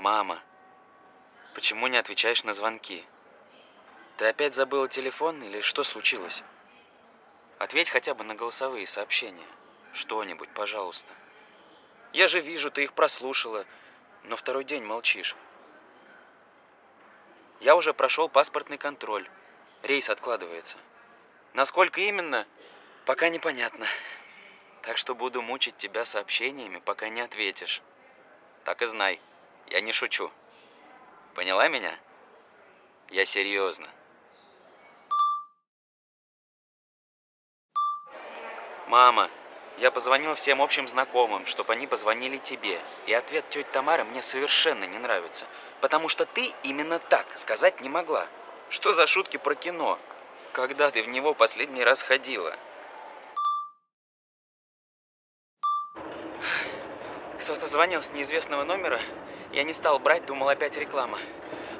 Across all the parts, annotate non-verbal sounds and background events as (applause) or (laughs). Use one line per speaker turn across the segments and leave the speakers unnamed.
Мама, почему не отвечаешь на звонки? Ты опять забыла телефон или что случилось? Ответь хотя бы на голосовые сообщения. Что-нибудь, пожалуйста. Я же вижу, ты их прослушала, но второй день молчишь. Я уже прошел паспортный контроль. Рейс откладывается. Насколько именно, пока непонятно. Так что буду мучить тебя сообщениями, пока не ответишь. Так и знай, я не шучу. Поняла меня? Я серьезно. Мама, я позвонил всем общим знакомым, чтобы они позвонили тебе. И ответ тети Тамары мне совершенно не нравится. Потому что ты именно так сказать не могла. Что за шутки про кино? Когда ты в него последний раз ходила? Кто-то звонил с неизвестного номера. Я не стал брать, думал опять реклама.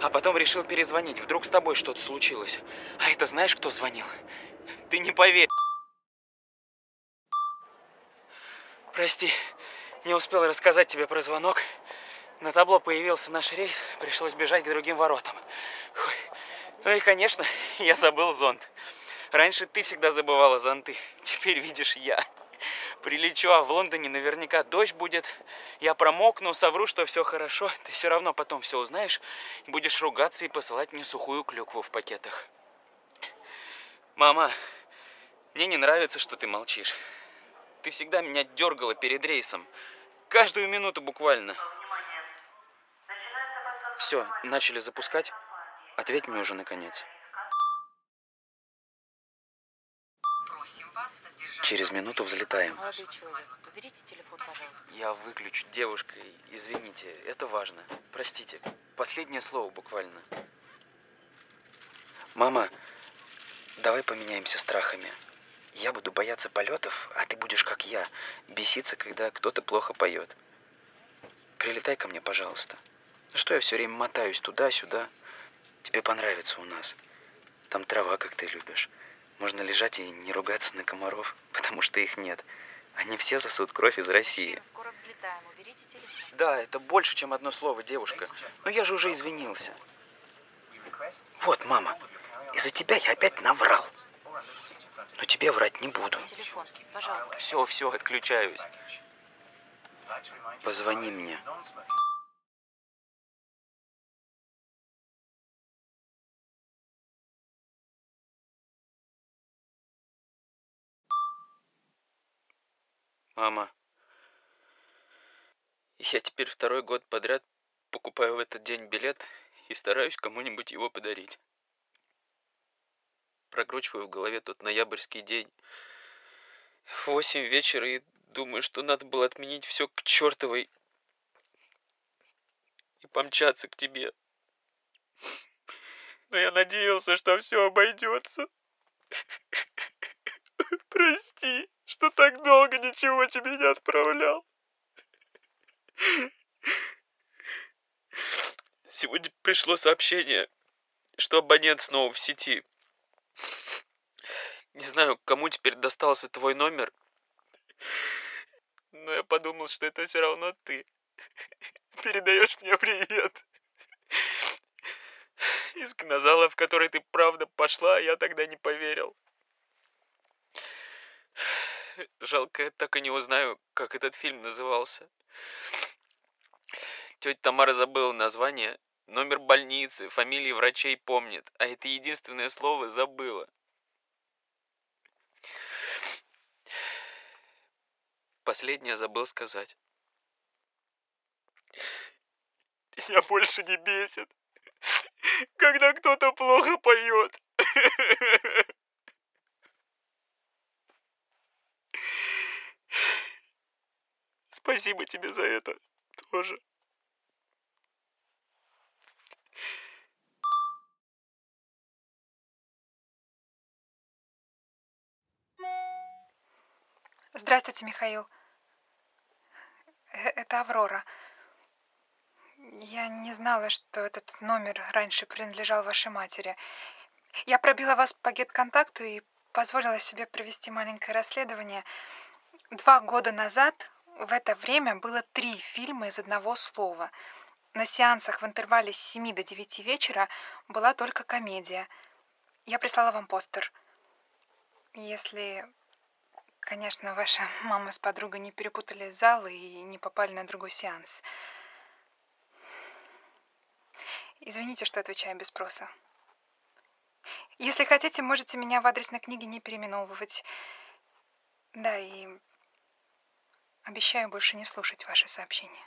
А потом решил перезвонить. Вдруг с тобой что-то случилось. А это знаешь, кто звонил? Ты не поверишь. Прости, не успел рассказать тебе про звонок. На табло появился наш рейс, пришлось бежать к другим воротам. Ой. Ну и, конечно, (laughs) я забыл зонт. Раньше ты всегда забывала зонты, теперь видишь я. Прилечу, а в Лондоне наверняка дождь будет. Я промокну, совру, что все хорошо. Ты все равно потом все узнаешь будешь ругаться и посылать мне сухую клюкву в пакетах. Мама, мне не нравится, что ты молчишь. Ты всегда меня дергала перед рейсом. Каждую минуту буквально. Все, начали запускать. Ответь мне уже наконец. Через минуту взлетаем.
Молодой человек, уберите телефон, пожалуйста.
Я выключу, девушка. Извините, это важно. Простите. Последнее слово буквально. Мама, давай поменяемся страхами. Я буду бояться полетов, а ты будешь как я, беситься, когда кто-то плохо поет. Прилетай ко мне, пожалуйста. Ну что я все время мотаюсь туда-сюда? Тебе понравится у нас. Там трава, как ты любишь. Можно лежать и не ругаться на комаров, (laughs) потому что их нет. Они все засут кровь из России.
Мужчина, скоро взлетаем, уберите телефон.
Да, это больше, чем одно слово, девушка. Но я же уже извинился. Вот, мама, из-за тебя я опять наврал. Но тебе врать не буду.
Телефон, пожалуйста.
Все, все, отключаюсь. Позвони мне. Мама, я теперь второй год подряд покупаю в этот день билет и стараюсь кому-нибудь его подарить. Прокручиваю в голове тот ноябрьский день. Восемь вечера и думаю, что надо было отменить все к чертовой и помчаться к тебе. Но я надеялся, что все обойдется. (laughs) Прости, что так долго ничего тебе не отправлял. Сегодня пришло сообщение, что абонент снова в сети. Не знаю, кому теперь достался твой номер, но я подумал, что это все равно ты. Передаешь мне привет. Из кинозала, в который ты правда пошла, я тогда не поверил. (laughs) Жалко, я так и не узнаю, как этот фильм назывался. Тетя Тамара забыла название, номер больницы, фамилии врачей помнит, а это единственное слово забыла. Последнее забыл сказать. Меня больше не бесит, (laughs) когда кто-то плохо поет. (laughs) Спасибо тебе за это тоже.
Здравствуйте, Михаил. Э, Это Аврора. Я не знала, что этот номер раньше принадлежал вашей матери. Я пробила вас по гет-контакту и позволила себе провести маленькое расследование. Два года назад в это время было три фильма из одного слова. на сеансах в интервале с 7 до 9 вечера была только комедия. Я прислала вам постер. Если, конечно, ваша (laughs) мама с подругой не перепутали залы и не попали на другой сеанс. Извините, что отвечаю без спроса. Если хотите, можете меня в адресной книге не переименовывать. Да, и обещаю больше не слушать ваши сообщения.